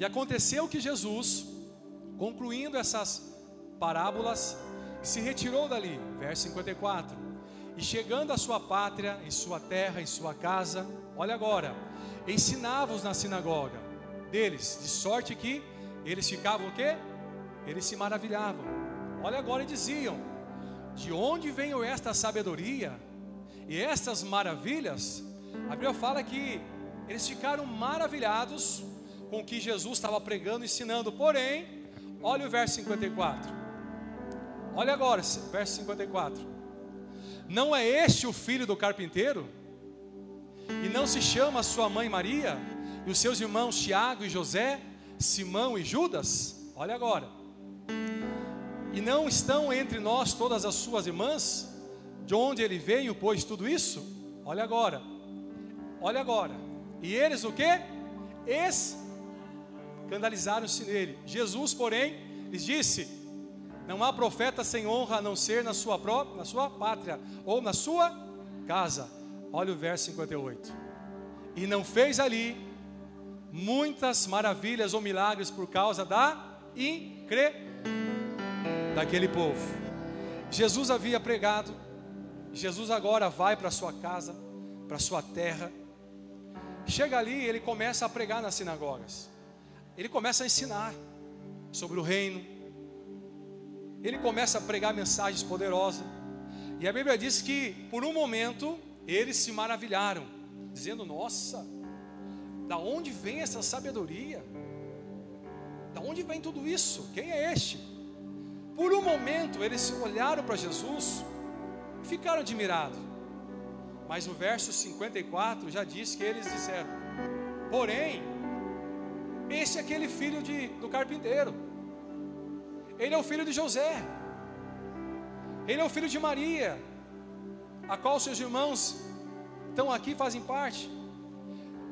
E aconteceu que Jesus, concluindo essas parábolas, se retirou dali, verso 54. E chegando à sua pátria, em sua terra, em sua casa, olha agora, ensinava-os na sinagoga deles, de sorte que eles ficavam o quê? Eles se maravilhavam. Olha agora e diziam: De onde veio esta sabedoria e estas maravilhas? A Bíblia fala que eles ficaram maravilhados com o que Jesus estava pregando, ensinando. Porém, olha o verso 54. Olha agora, verso 54. Não é este o filho do carpinteiro? E não se chama sua mãe Maria? E os seus irmãos Tiago e José, Simão e Judas? Olha agora. E não estão entre nós todas as suas irmãs? De onde ele veio, pois tudo isso? Olha agora. Olha agora. E eles o que? Escandalizaram-se nele. Jesus, porém, lhes disse: não há profeta sem honra a não ser na sua própria, na sua pátria ou na sua casa. Olha o verso 58. E não fez ali muitas maravilhas ou milagres por causa da incre daquele povo. Jesus havia pregado, Jesus agora vai para sua casa, para sua terra. Chega ali, ele começa a pregar nas sinagogas. Ele começa a ensinar sobre o reino, ele começa a pregar mensagens poderosas. E a Bíblia diz que, por um momento, eles se maravilharam, dizendo: Nossa, da onde vem essa sabedoria? Da onde vem tudo isso? Quem é este? Por um momento, eles olharam para Jesus e ficaram admirados. Mas o verso 54 já diz que eles disseram: Porém, esse é aquele filho de, do carpinteiro. Ele é o filho de José. Ele é o filho de Maria, a qual seus irmãos estão aqui fazem parte.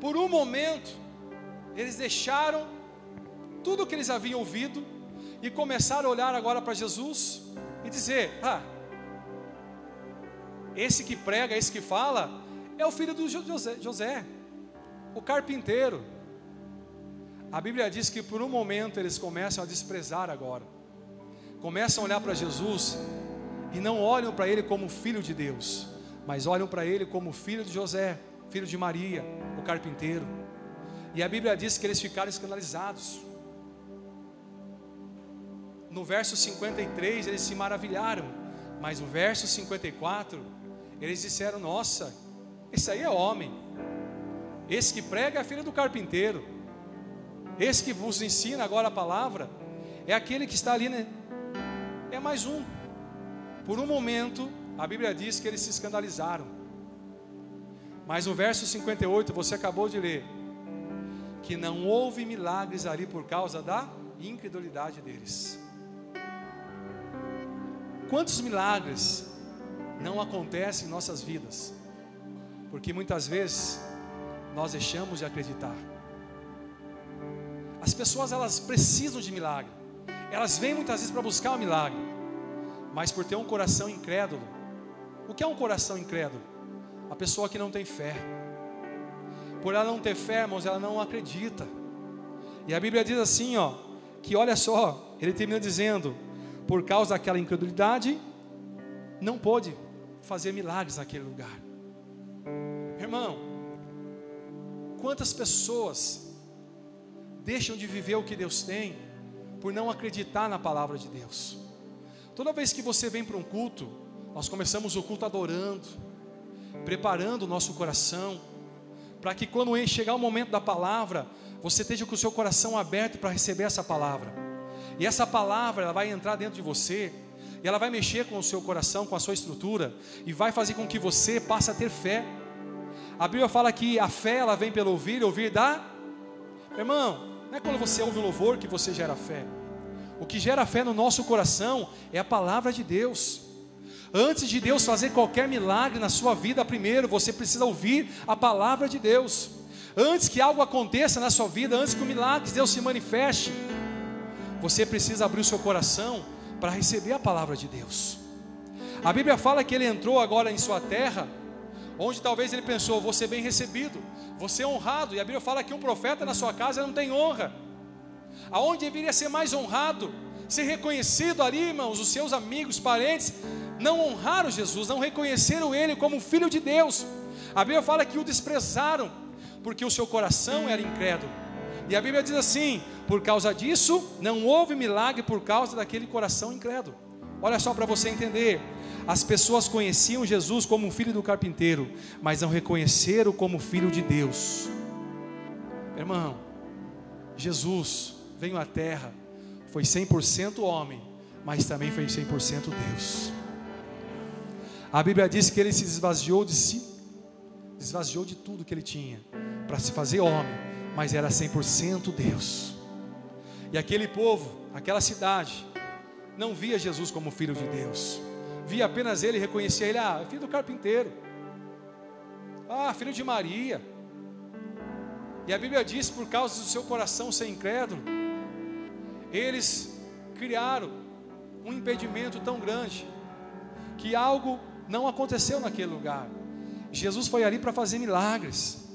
Por um momento, eles deixaram tudo o que eles haviam ouvido e começaram a olhar agora para Jesus e dizer: Ah, esse que prega, esse que fala, é o filho do José, José o carpinteiro. A Bíblia diz que por um momento eles começam a desprezar agora começam a olhar para Jesus e não olham para ele como filho de Deus, mas olham para ele como filho de José, filho de Maria, o carpinteiro. E a Bíblia diz que eles ficaram escandalizados. No verso 53 eles se maravilharam, mas no verso 54 eles disseram: Nossa, esse aí é homem, esse que prega é filho do carpinteiro, esse que vos ensina agora a palavra é aquele que está ali né, é mais um. Por um momento, a Bíblia diz que eles se escandalizaram. Mas no verso 58, você acabou de ler, que não houve milagres ali por causa da incredulidade deles. Quantos milagres não acontecem em nossas vidas? Porque muitas vezes nós deixamos de acreditar. As pessoas elas precisam de milagre. Elas vêm muitas vezes para buscar o um milagre, mas por ter um coração incrédulo. O que é um coração incrédulo? A pessoa que não tem fé. Por ela não ter fé, irmãos, ela não acredita. E a Bíblia diz assim, ó, que olha só, ele termina dizendo, por causa daquela incredulidade, não pôde fazer milagres naquele lugar. Irmão, quantas pessoas deixam de viver o que Deus tem por não acreditar na palavra de Deus. Toda vez que você vem para um culto, nós começamos o culto adorando, preparando o nosso coração, para que quando chegar o momento da palavra, você esteja com o seu coração aberto para receber essa palavra. E essa palavra, ela vai entrar dentro de você, e ela vai mexer com o seu coração, com a sua estrutura, e vai fazer com que você passe a ter fé. A Bíblia fala que a fé, ela vem pelo ouvir, ouvir da. Irmão, não é quando você ouve o louvor que você gera fé. O que gera fé no nosso coração é a palavra de Deus. Antes de Deus fazer qualquer milagre na sua vida, primeiro você precisa ouvir a palavra de Deus. Antes que algo aconteça na sua vida, antes que o milagre de Deus se manifeste, você precisa abrir o seu coração para receber a palavra de Deus. A Bíblia fala que ele entrou agora em sua terra, onde talvez ele pensou: vou ser bem recebido, você é honrado. E a Bíblia fala que um profeta na sua casa não tem honra. aonde deveria ser mais honrado, ser reconhecido ali, irmãos, os seus amigos, parentes, não honraram Jesus, não reconheceram Ele como Filho de Deus. A Bíblia fala que o desprezaram, porque o seu coração era incrédulo. E a Bíblia diz assim: por causa disso, não houve milagre por causa daquele coração incrédulo. Olha só para você entender. As pessoas conheciam Jesus como filho do carpinteiro, mas não reconheceram como filho de Deus. Irmão, Jesus veio à terra, foi 100% homem, mas também foi 100% Deus. A Bíblia diz que ele se esvaziou de si, esvaziou de tudo que ele tinha para se fazer homem, mas era 100% Deus. E aquele povo, aquela cidade, não via Jesus como filho de Deus, via apenas ele, reconhecia ele, ah, filho do carpinteiro, ah, filho de Maria. E a Bíblia diz: por causa do seu coração ser incrédulo, eles criaram um impedimento tão grande, que algo não aconteceu naquele lugar. Jesus foi ali para fazer milagres.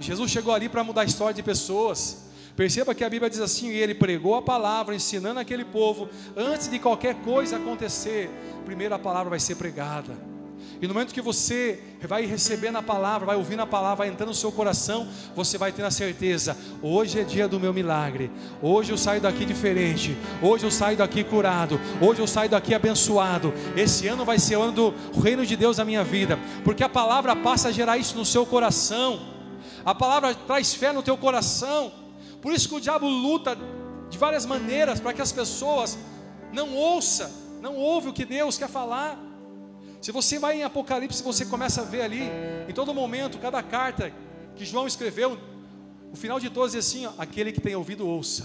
Jesus chegou ali para mudar a história de pessoas. Perceba que a Bíblia diz assim: e ele pregou a palavra, ensinando aquele povo, antes de qualquer coisa acontecer, primeiro a palavra vai ser pregada. E no momento que você vai recebendo a palavra, vai ouvindo a palavra, vai entrando no seu coração, você vai tendo a certeza: hoje é dia do meu milagre. Hoje eu saio daqui diferente. Hoje eu saio daqui curado. Hoje eu saio daqui abençoado. Esse ano vai ser o ano do reino de Deus na minha vida, porque a palavra passa a gerar isso no seu coração. A palavra traz fé no teu coração. Por isso que o diabo luta de várias maneiras para que as pessoas não ouçam, não ouvem o que Deus quer falar. Se você vai em Apocalipse, você começa a ver ali, em todo momento, cada carta que João escreveu, o final de todos é assim: ó, aquele que tem ouvido, ouça.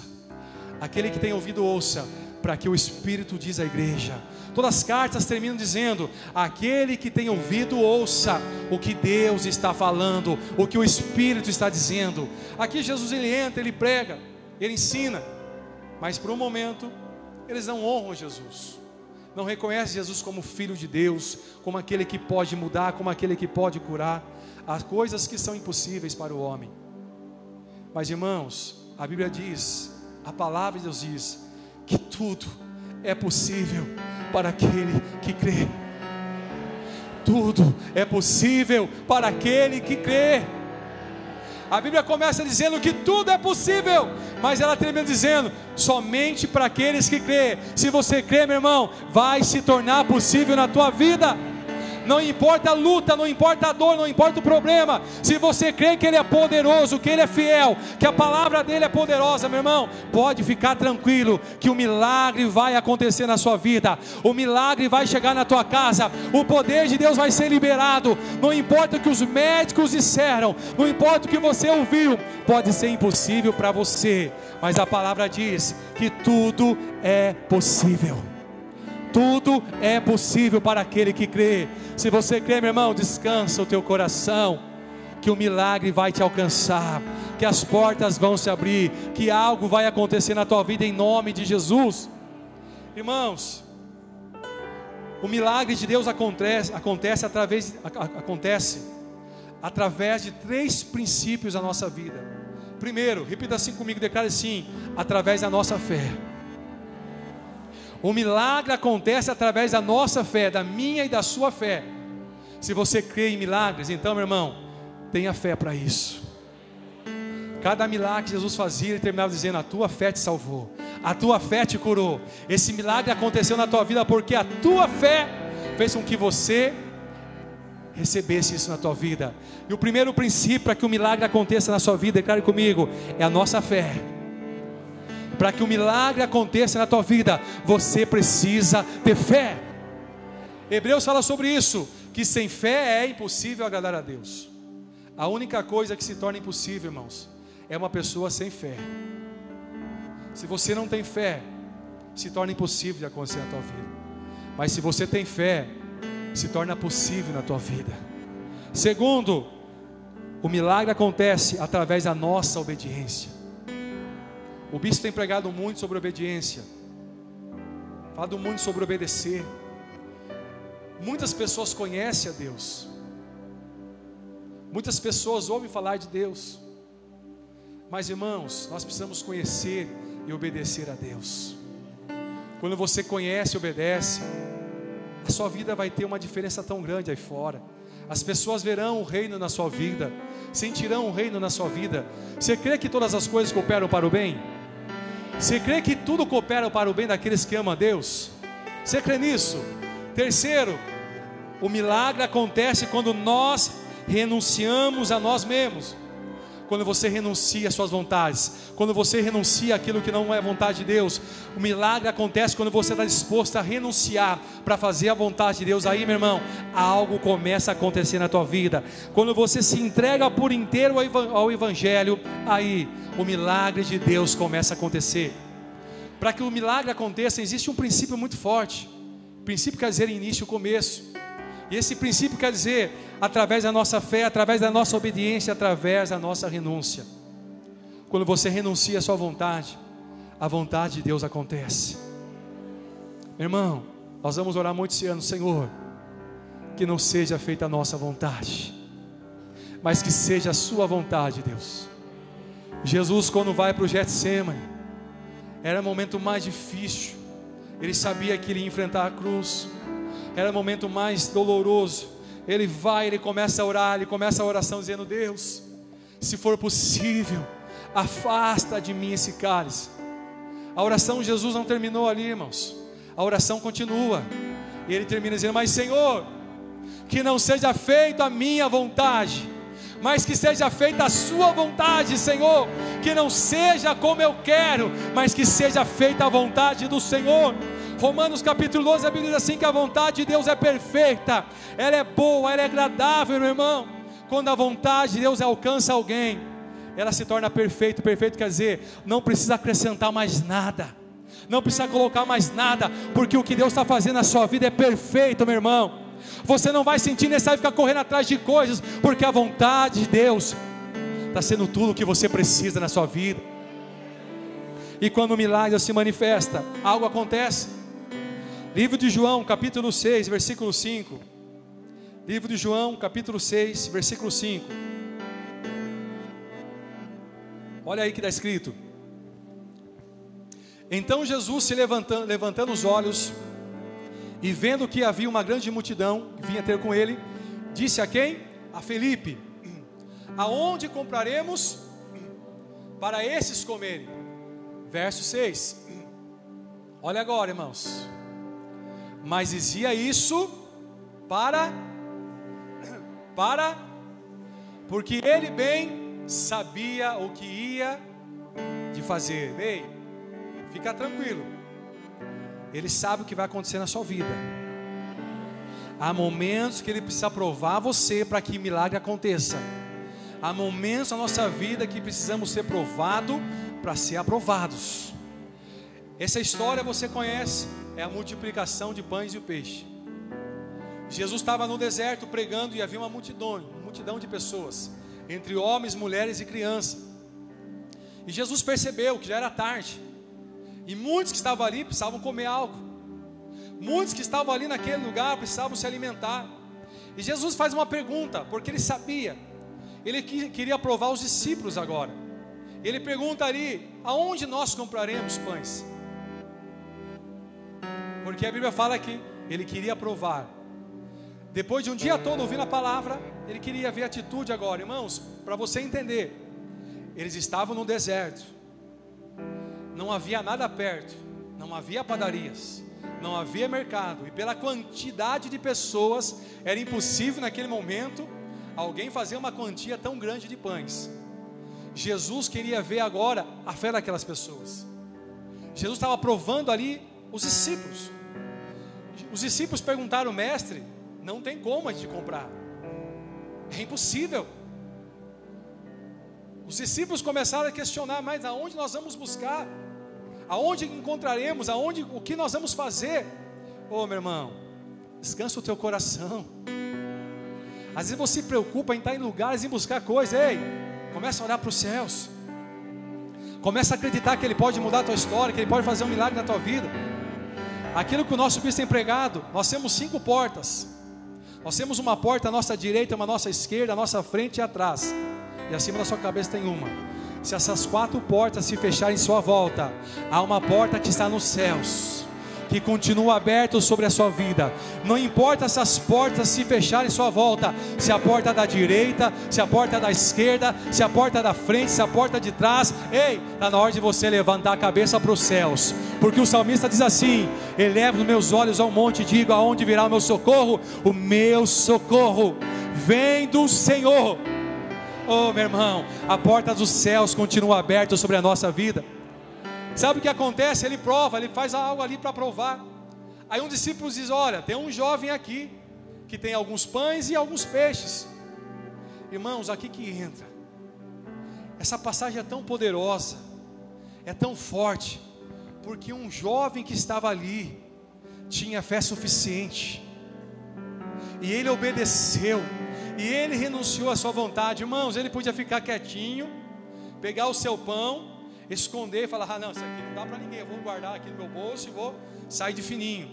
Aquele que tem ouvido, ouça, para que o Espírito diz à igreja. Todas as cartas terminam dizendo: aquele que tem ouvido, ouça o que Deus está falando, o que o Espírito está dizendo. Aqui Jesus ele entra, ele prega, ele ensina, mas por um momento eles não honram Jesus não reconhece Jesus como Filho de Deus, como aquele que pode mudar, como aquele que pode curar. Há coisas que são impossíveis para o homem. Mas irmãos, a Bíblia diz, a palavra de Deus diz, que tudo é possível para aquele que crê. Tudo é possível para aquele que crê. A Bíblia começa dizendo que tudo é possível, mas ela termina dizendo: somente para aqueles que crê. Se você crê, meu irmão, vai se tornar possível na tua vida não importa a luta, não importa a dor, não importa o problema, se você crê que Ele é poderoso, que Ele é fiel, que a palavra dele é poderosa, meu irmão, pode ficar tranquilo, que o milagre vai acontecer na sua vida, o milagre vai chegar na tua casa, o poder de Deus vai ser liberado, não importa o que os médicos disseram, não importa o que você ouviu, pode ser impossível para você, mas a palavra diz que tudo é possível. Tudo é possível para aquele que crê. Se você crê, meu irmão, descansa o teu coração, que o milagre vai te alcançar, que as portas vão se abrir, que algo vai acontecer na tua vida em nome de Jesus. Irmãos, o milagre de Deus acontece, acontece através acontece através de três princípios da nossa vida. Primeiro, repita assim comigo, declare assim, através da nossa fé. O milagre acontece através da nossa fé, da minha e da sua fé. Se você crê em milagres, então, meu irmão, tenha fé para isso. Cada milagre que Jesus fazia, ele terminava dizendo: A tua fé te salvou, a tua fé te curou. Esse milagre aconteceu na tua vida porque a tua fé fez com que você recebesse isso na tua vida. E o primeiro princípio para que o milagre aconteça na sua vida, declare comigo, é a nossa fé para que o milagre aconteça na tua vida, você precisa ter fé. Hebreus fala sobre isso, que sem fé é impossível agradar a Deus. A única coisa que se torna impossível, irmãos, é uma pessoa sem fé. Se você não tem fé, se torna impossível de acontecer na tua vida. Mas se você tem fé, se torna possível na tua vida. Segundo, o milagre acontece através da nossa obediência. O bispo tem pregado muito sobre obediência, falado muito sobre obedecer. Muitas pessoas conhecem a Deus, muitas pessoas ouvem falar de Deus, mas irmãos, nós precisamos conhecer e obedecer a Deus. Quando você conhece e obedece, a sua vida vai ter uma diferença tão grande aí fora. As pessoas verão o reino na sua vida, sentirão o reino na sua vida. Você crê que todas as coisas cooperam para o bem? Você crê que tudo coopera para o bem daqueles que amam a Deus? Você crê nisso? Terceiro, o milagre acontece quando nós renunciamos a nós mesmos quando você renuncia às suas vontades, quando você renuncia aquilo que não é vontade de Deus. O milagre acontece quando você está disposto a renunciar para fazer a vontade de Deus. Aí, meu irmão, algo começa a acontecer na tua vida. Quando você se entrega por inteiro ao Evangelho, aí o milagre de Deus começa a acontecer. Para que o milagre aconteça, existe um princípio muito forte. O princípio quer dizer início começo. E esse princípio quer dizer, através da nossa fé, através da nossa obediência, através da nossa renúncia. Quando você renuncia à sua vontade, a vontade de Deus acontece. Irmão, nós vamos orar muito esse ano, Senhor, que não seja feita a nossa vontade, mas que seja a sua vontade, Deus. Jesus, quando vai para o Getsemane, era o momento mais difícil, ele sabia que ele ia enfrentar a cruz, era o momento mais doloroso. Ele vai, ele começa a orar, ele começa a oração dizendo: Deus, se for possível, afasta de mim esse cálice. A oração de Jesus não terminou ali, irmãos. A oração continua. E ele termina dizendo: Mas Senhor, que não seja feita a minha vontade, mas que seja feita a Sua vontade, Senhor. Que não seja como eu quero, mas que seja feita a vontade do Senhor. Romanos capítulo 12, a Bíblia diz assim: que a vontade de Deus é perfeita, ela é boa, ela é agradável, meu irmão. Quando a vontade de Deus alcança alguém, ela se torna perfeita. Perfeito quer dizer, não precisa acrescentar mais nada, não precisa colocar mais nada, porque o que Deus está fazendo na sua vida é perfeito, meu irmão. Você não vai sentir necessário ficar correndo atrás de coisas, porque a vontade de Deus está sendo tudo o que você precisa na sua vida. E quando o milagre se manifesta, algo acontece. Livro de João, capítulo 6, versículo 5. Livro de João, capítulo 6, versículo 5. Olha aí que está escrito. Então Jesus se levantando, levantando os olhos e vendo que havia uma grande multidão que vinha ter com ele, disse a quem? A Felipe: Aonde compraremos para esses comerem? Verso 6. Olha agora, irmãos mas dizia isso para para porque ele bem sabia o que ia de fazer. Ei, fica tranquilo. Ele sabe o que vai acontecer na sua vida. Há momentos que ele precisa provar você para que milagre aconteça. Há momentos na nossa vida que precisamos ser provados para ser aprovados. Essa história você conhece é a multiplicação de pães e o peixe. Jesus estava no deserto pregando e havia uma multidão, uma multidão de pessoas, entre homens, mulheres e crianças. E Jesus percebeu que já era tarde. E muitos que estavam ali precisavam comer algo. Muitos que estavam ali naquele lugar precisavam se alimentar. E Jesus faz uma pergunta, porque ele sabia. Ele queria provar os discípulos agora. Ele pergunta ali: aonde nós compraremos pães? Porque a Bíblia fala que ele queria provar. Depois de um dia todo ouvindo a palavra, ele queria ver atitude agora. Irmãos, para você entender, eles estavam no deserto, não havia nada perto, não havia padarias, não havia mercado, e pela quantidade de pessoas, era impossível naquele momento alguém fazer uma quantia tão grande de pães. Jesus queria ver agora a fé daquelas pessoas. Jesus estava provando ali os discípulos. Os discípulos perguntaram, mestre, não tem como a gente comprar. É impossível. Os discípulos começaram a questionar, mas aonde nós vamos buscar? Aonde encontraremos? Aonde, o que nós vamos fazer? Ô oh, meu irmão, descansa o teu coração. Às vezes você se preocupa em estar em lugares, em buscar coisas. Ei, começa a olhar para os céus. Começa a acreditar que Ele pode mudar a tua história, que Ele pode fazer um milagre na tua vida. Aquilo que o nosso bispo tem pregado, nós temos cinco portas. Nós temos uma porta à nossa direita, uma à nossa esquerda, à nossa frente e atrás. E acima da sua cabeça tem uma. Se essas quatro portas se fecharem em sua volta, há uma porta que está nos céus que continua aberto sobre a sua vida. Não importa se as portas se fecharem em sua volta, se a porta da direita, se a porta da esquerda, se a porta da frente, se a porta de trás. Ei, está na hora de você levantar a cabeça para os céus, porque o salmista diz assim: Elevo os meus olhos ao monte e digo: Aonde virá o meu socorro? O meu socorro vem do Senhor. Oh, meu irmão, a porta dos céus continua aberta sobre a nossa vida. Sabe o que acontece? Ele prova, ele faz algo ali para provar. Aí um discípulo diz: Olha, tem um jovem aqui que tem alguns pães e alguns peixes. Irmãos, aqui que entra. Essa passagem é tão poderosa, é tão forte, porque um jovem que estava ali tinha fé suficiente, e ele obedeceu, e ele renunciou à sua vontade. Irmãos, ele podia ficar quietinho, pegar o seu pão esconder e falar: ah, não, isso aqui não dá para ninguém, eu vou guardar aqui no meu bolso e vou sair de fininho.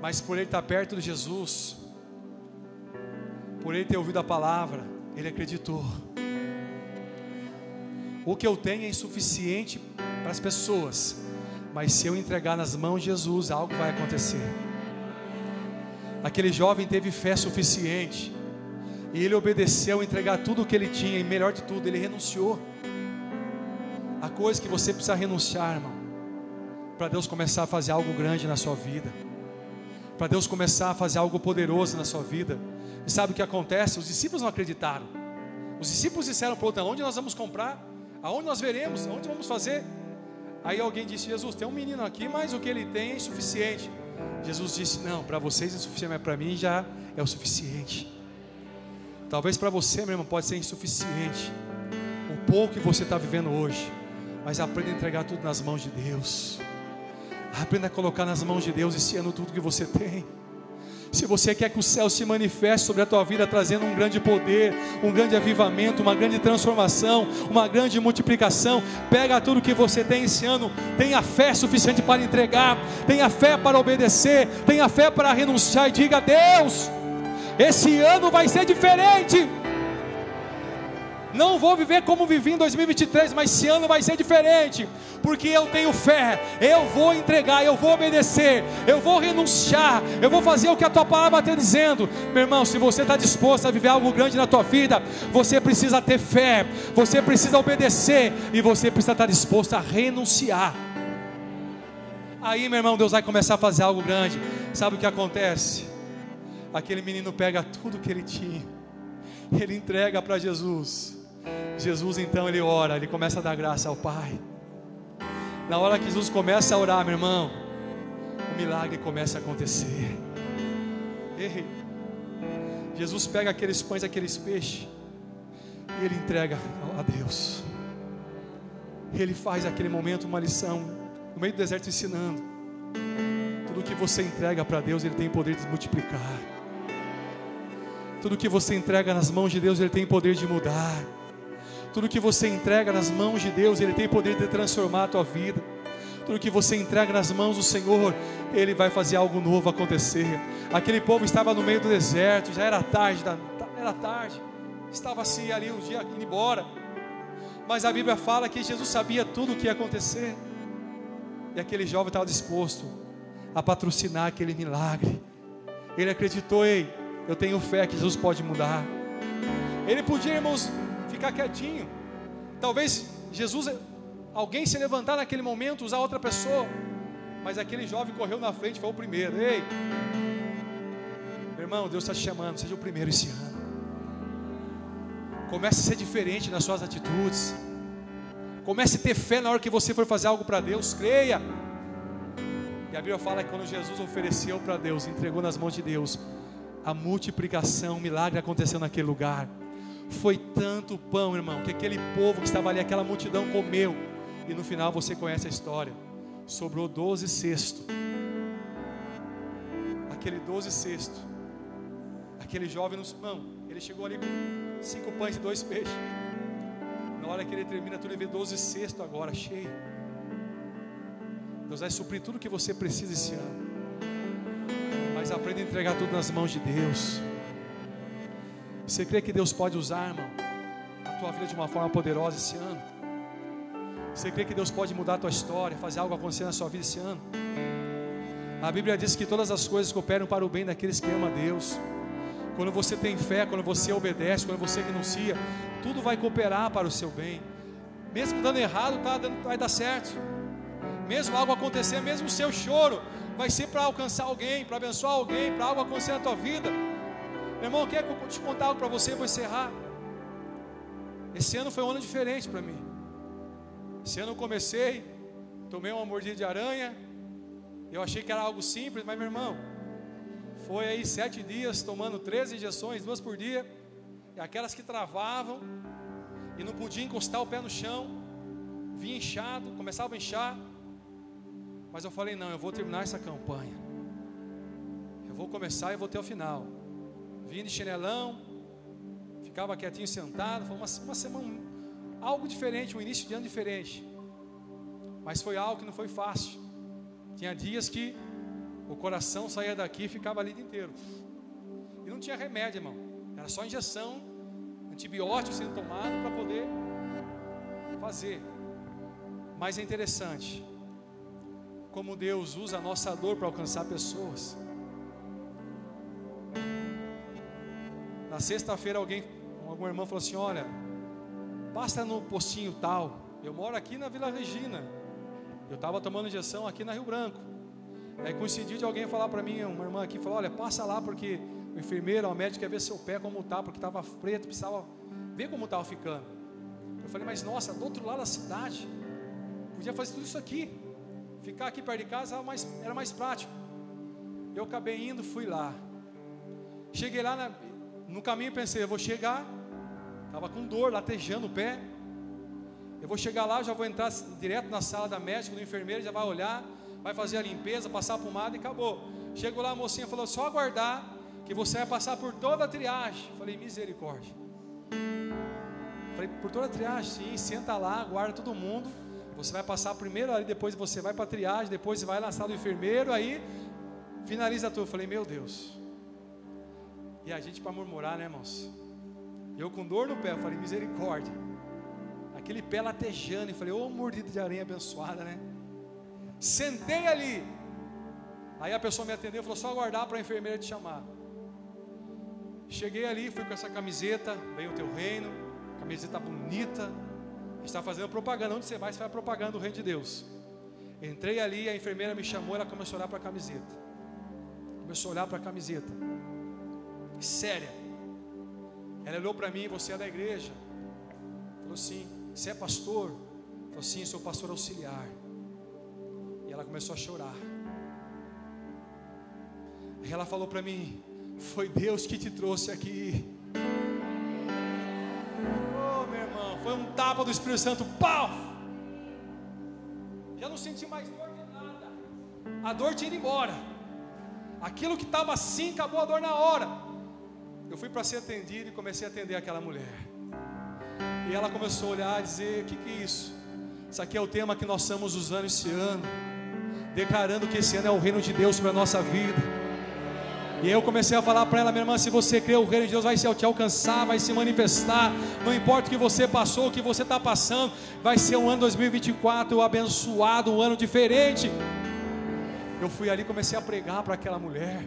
Mas por ele estar perto de Jesus, por ele ter ouvido a palavra, ele acreditou. O que eu tenho é insuficiente para as pessoas, mas se eu entregar nas mãos de Jesus, algo vai acontecer. Aquele jovem teve fé suficiente, e ele obedeceu a entregar tudo o que ele tinha, e melhor de tudo, ele renunciou. Há coisas que você precisa renunciar, irmão, para Deus começar a fazer algo grande na sua vida, para Deus começar a fazer algo poderoso na sua vida. E sabe o que acontece? Os discípulos não acreditaram. Os discípulos disseram para o outro: onde nós vamos comprar? Aonde nós veremos? Onde vamos fazer? Aí alguém disse: Jesus, tem um menino aqui, mas o que ele tem é insuficiente. Jesus disse: Não, para vocês é insuficiente, mas para mim já é o suficiente. Talvez para você, meu irmão, pode ser insuficiente. O pouco que você está vivendo hoje mas aprenda a entregar tudo nas mãos de Deus. Aprenda a colocar nas mãos de Deus esse ano tudo que você tem. Se você quer que o céu se manifeste sobre a tua vida, trazendo um grande poder, um grande avivamento, uma grande transformação, uma grande multiplicação, pega tudo que você tem esse ano, tenha fé suficiente para entregar, tenha fé para obedecer, tenha fé para renunciar e diga: Deus, esse ano vai ser diferente. Não vou viver como vivi em 2023, mas esse ano vai ser diferente, porque eu tenho fé, eu vou entregar, eu vou obedecer, eu vou renunciar, eu vou fazer o que a tua palavra está dizendo. Meu irmão, se você está disposto a viver algo grande na tua vida, você precisa ter fé, você precisa obedecer e você precisa estar disposto a renunciar. Aí, meu irmão, Deus vai começar a fazer algo grande. Sabe o que acontece? Aquele menino pega tudo que ele tinha, ele entrega para Jesus. Jesus então ele ora, ele começa a dar graça ao Pai. Na hora que Jesus começa a orar, meu irmão, o milagre começa a acontecer. Ei, Jesus pega aqueles pães, aqueles peixes, e ele entrega a Deus. Ele faz aquele momento uma lição no meio do deserto ensinando. Tudo que você entrega para Deus, Ele tem poder de multiplicar. Tudo que você entrega nas mãos de Deus, Ele tem poder de mudar. Tudo que você entrega nas mãos de Deus, Ele tem poder de transformar a tua vida. Tudo que você entrega nas mãos do Senhor, Ele vai fazer algo novo acontecer. Aquele povo estava no meio do deserto, já era tarde, era tarde, estava assim ali um dia indo embora. Mas a Bíblia fala que Jesus sabia tudo o que ia acontecer. E aquele jovem estava disposto a patrocinar aquele milagre. Ele acreditou, ei, eu tenho fé que Jesus pode mudar. Ele podia, irmãos, ficar quietinho. Talvez Jesus, alguém se levantar naquele momento, usar outra pessoa. Mas aquele jovem correu na frente, foi o primeiro. Ei, meu irmão, Deus está te chamando, seja o primeiro esse ano. Comece a ser diferente nas suas atitudes. Comece a ter fé na hora que você for fazer algo para Deus, creia. E a Bíblia fala que quando Jesus ofereceu para Deus, entregou nas mãos de Deus, a multiplicação, o milagre aconteceu naquele lugar. Foi tanto pão, irmão, que aquele povo que estava ali, aquela multidão comeu. E no final você conhece a história. Sobrou doze cestos. Aquele doze cesto. Aquele jovem no irmão, ele chegou ali com cinco pães e dois peixes. Na hora que ele termina ele vê doze cestos agora, cheio. Deus vai suprir tudo que você precisa esse ano. Mas aprenda a entregar tudo nas mãos de Deus. Você crê que Deus pode usar, irmão, a tua vida de uma forma poderosa esse ano? Você crê que Deus pode mudar a tua história, fazer algo acontecer na sua vida esse ano? A Bíblia diz que todas as coisas cooperam para o bem daqueles que amam a Deus. Quando você tem fé, quando você obedece, quando você renuncia, tudo vai cooperar para o seu bem. Mesmo dando errado, tá dando, vai dar certo. Mesmo algo acontecer, mesmo o seu choro vai ser para alcançar alguém, para abençoar alguém, para algo acontecer na tua vida. Meu irmão, quer te contar algo para você? Eu vou encerrar. Esse ano foi um ano diferente para mim. Esse ano eu comecei, tomei uma mordida de aranha. Eu achei que era algo simples, mas meu irmão, foi aí sete dias tomando 13 injeções, duas por dia. E aquelas que travavam e não podia encostar o pé no chão, vinha inchado, começava a inchar. Mas eu falei: não, eu vou terminar essa campanha. Eu vou começar e vou até o final. Vim de chinelão, ficava quietinho sentado. Foi uma, uma semana, algo diferente, um início de ano diferente. Mas foi algo que não foi fácil. Tinha dias que o coração saía daqui e ficava ali inteiro. E não tinha remédio, irmão. Era só injeção, antibiótico sendo tomado para poder fazer. Mas é interessante como Deus usa a nossa dor para alcançar pessoas. Na sexta-feira alguém, algum irmão falou assim: "Olha, passa no postinho tal. Eu moro aqui na Vila Regina. Eu estava tomando injeção aqui na Rio Branco. Aí coincidiu de alguém falar para mim, uma irmã aqui, falou: Olha, passa lá porque o enfermeiro, o médico quer ver seu pé como está, porque estava preto, precisava ver como estava ficando. Eu falei: Mas nossa, do outro lado da cidade, podia fazer tudo isso aqui. Ficar aqui perto de casa era mais, era mais prático. Eu acabei indo, fui lá. Cheguei lá na, no caminho, pensei: Eu vou chegar Estava com dor, latejando o pé. Eu vou chegar lá, já vou entrar direto na sala da médica, do enfermeiro, já vai olhar, vai fazer a limpeza, passar a pomada e acabou. Chego lá, a mocinha falou: só aguardar que você vai passar por toda a triagem. Falei: misericórdia. Falei: por toda a triagem, sim, senta lá, aguarda todo mundo. Você vai passar primeiro ali, depois você vai para a triagem, depois você vai na sala do enfermeiro, aí finaliza tudo. Falei: meu Deus. E a gente para murmurar, né, irmãos? Eu com dor no pé, eu falei, misericórdia. Aquele pé latejando, e falei, ô oh, mordida de aranha abençoada, né? Sentei ali. Aí a pessoa me atendeu, falou, só aguardar para a enfermeira te chamar. Cheguei ali, fui com essa camiseta, veio o teu reino, camiseta bonita. Está fazendo propaganda. Onde você vai, você vai propaganda do reino de Deus. Entrei ali, a enfermeira me chamou, ela começou a olhar para a camiseta. Começou a olhar para a camiseta. Séria. Ela olhou para mim, você é da igreja? Falou assim, você é pastor? Falou sim, sou pastor auxiliar. E ela começou a chorar. E ela falou para mim, foi Deus que te trouxe aqui. Oh, meu irmão, foi um tapa do Espírito Santo, pau! Já não senti mais dor de nada. A dor tinha ido embora. Aquilo que estava assim, acabou a dor na hora. Eu fui para ser atendido e comecei a atender aquela mulher. E ela começou a olhar e dizer: O que, que é isso? Isso aqui é o tema que nós estamos usando esse ano, declarando que esse ano é o reino de Deus para a nossa vida. E eu comecei a falar para ela, minha irmã, se você crê, o reino de Deus vai te alcançar, vai se manifestar. Não importa o que você passou, o que você está passando, vai ser um ano 2024 abençoado, um ano diferente. Eu fui ali, comecei a pregar para aquela mulher.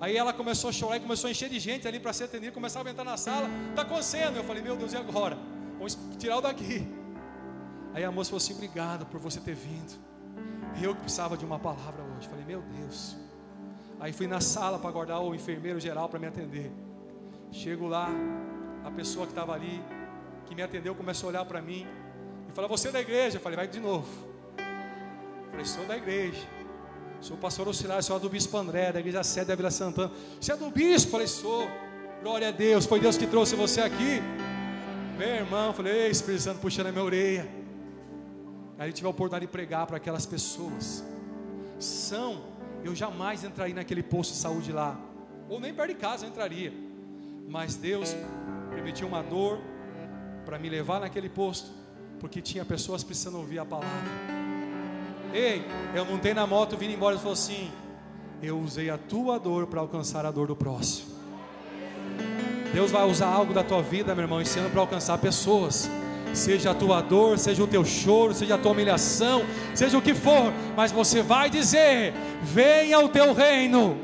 Aí ela começou a chorar e começou a encher de gente ali para ser atendida. Começava a entrar na sala, está acontecendo. Eu falei, meu Deus, e agora? Vamos tirar o daqui. Aí a moça falou assim: obrigado por você ter vindo. Eu que precisava de uma palavra hoje. Falei, meu Deus. Aí fui na sala para guardar o enfermeiro geral para me atender. Chego lá, a pessoa que estava ali, que me atendeu, começou a olhar para mim e falou: Você é da igreja? Eu falei: Vai de novo. Eu falei: Sou da igreja. Sou pastor auxiliar, sou do Bispo André, da igreja sede da Vila Santana. Você é do Bispo? Falei, sou. Glória a Deus, foi Deus que trouxe você aqui. Meu irmão, falei, Espírito Santo puxando a minha orelha. Aí eu tive a oportunidade de pregar para aquelas pessoas. São, eu jamais entraria naquele posto de saúde lá. Ou nem perto de casa eu entraria. Mas Deus permitiu uma dor para me levar naquele posto. Porque tinha pessoas precisando ouvir a palavra. Ei, eu montei na moto, vindo embora e falou assim: Eu usei a tua dor para alcançar a dor do próximo. Deus vai usar algo da tua vida, meu irmão, esse ano para alcançar pessoas. seja a tua dor, seja o teu choro, seja a tua humilhação, seja o que for, mas você vai dizer: venha o teu reino,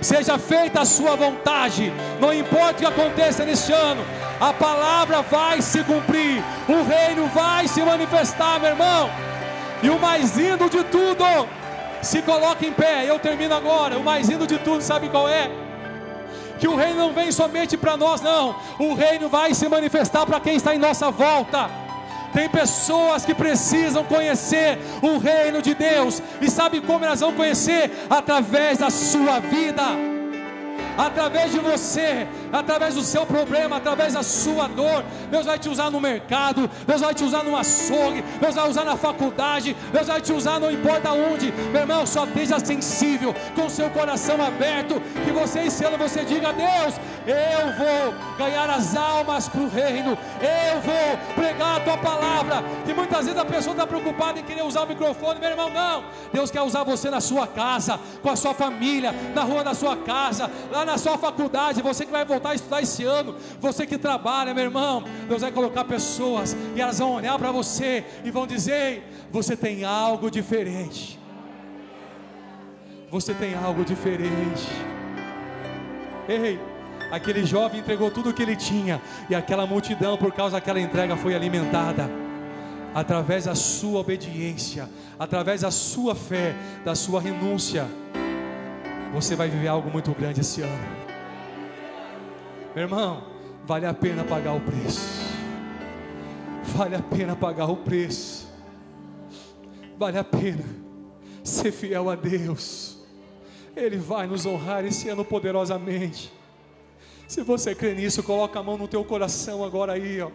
seja feita a sua vontade, não importa o que aconteça neste ano, a palavra vai se cumprir, o reino vai se manifestar, meu irmão, e o mais lindo de tudo, se coloque em pé, eu termino agora, o mais lindo de tudo, sabe qual é? que o reino não vem somente para nós, não. O reino vai se manifestar para quem está em nossa volta. Tem pessoas que precisam conhecer o reino de Deus, e sabe como elas vão conhecer? Através da sua vida através de você, através do seu problema, através da sua dor. Deus vai te usar no mercado, Deus vai te usar no açougue, Deus vai usar na faculdade, Deus vai te usar não importa onde. Meu irmão, só esteja sensível, com seu coração aberto, que você ano você diga: Deus, eu vou ganhar as almas para o reino, eu vou pregar a tua palavra. Que muitas vezes a pessoa está preocupada em querer usar o microfone, meu irmão, não. Deus quer usar você na sua casa, com a sua família, na rua da sua casa, lá na sua faculdade, você que vai voltar a estudar esse ano, você que trabalha, meu irmão, Deus vai colocar pessoas e elas vão olhar para você e vão dizer: você tem algo diferente. Você tem algo diferente. Ei, aquele jovem entregou tudo o que ele tinha, e aquela multidão, por causa daquela entrega, foi alimentada. Através da sua obediência, através da sua fé, da sua renúncia você vai viver algo muito grande esse ano. Meu irmão, vale a pena pagar o preço. Vale a pena pagar o preço. Vale a pena ser fiel a Deus. Ele vai nos honrar esse ano poderosamente. Se você crê nisso, coloca a mão no teu coração agora aí, ó.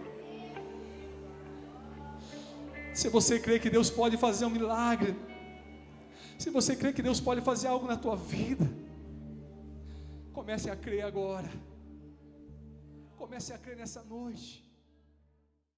Se você crê que Deus pode fazer um milagre, se você crê que Deus pode fazer algo na tua vida, comece a crer agora. Comece a crer nessa noite.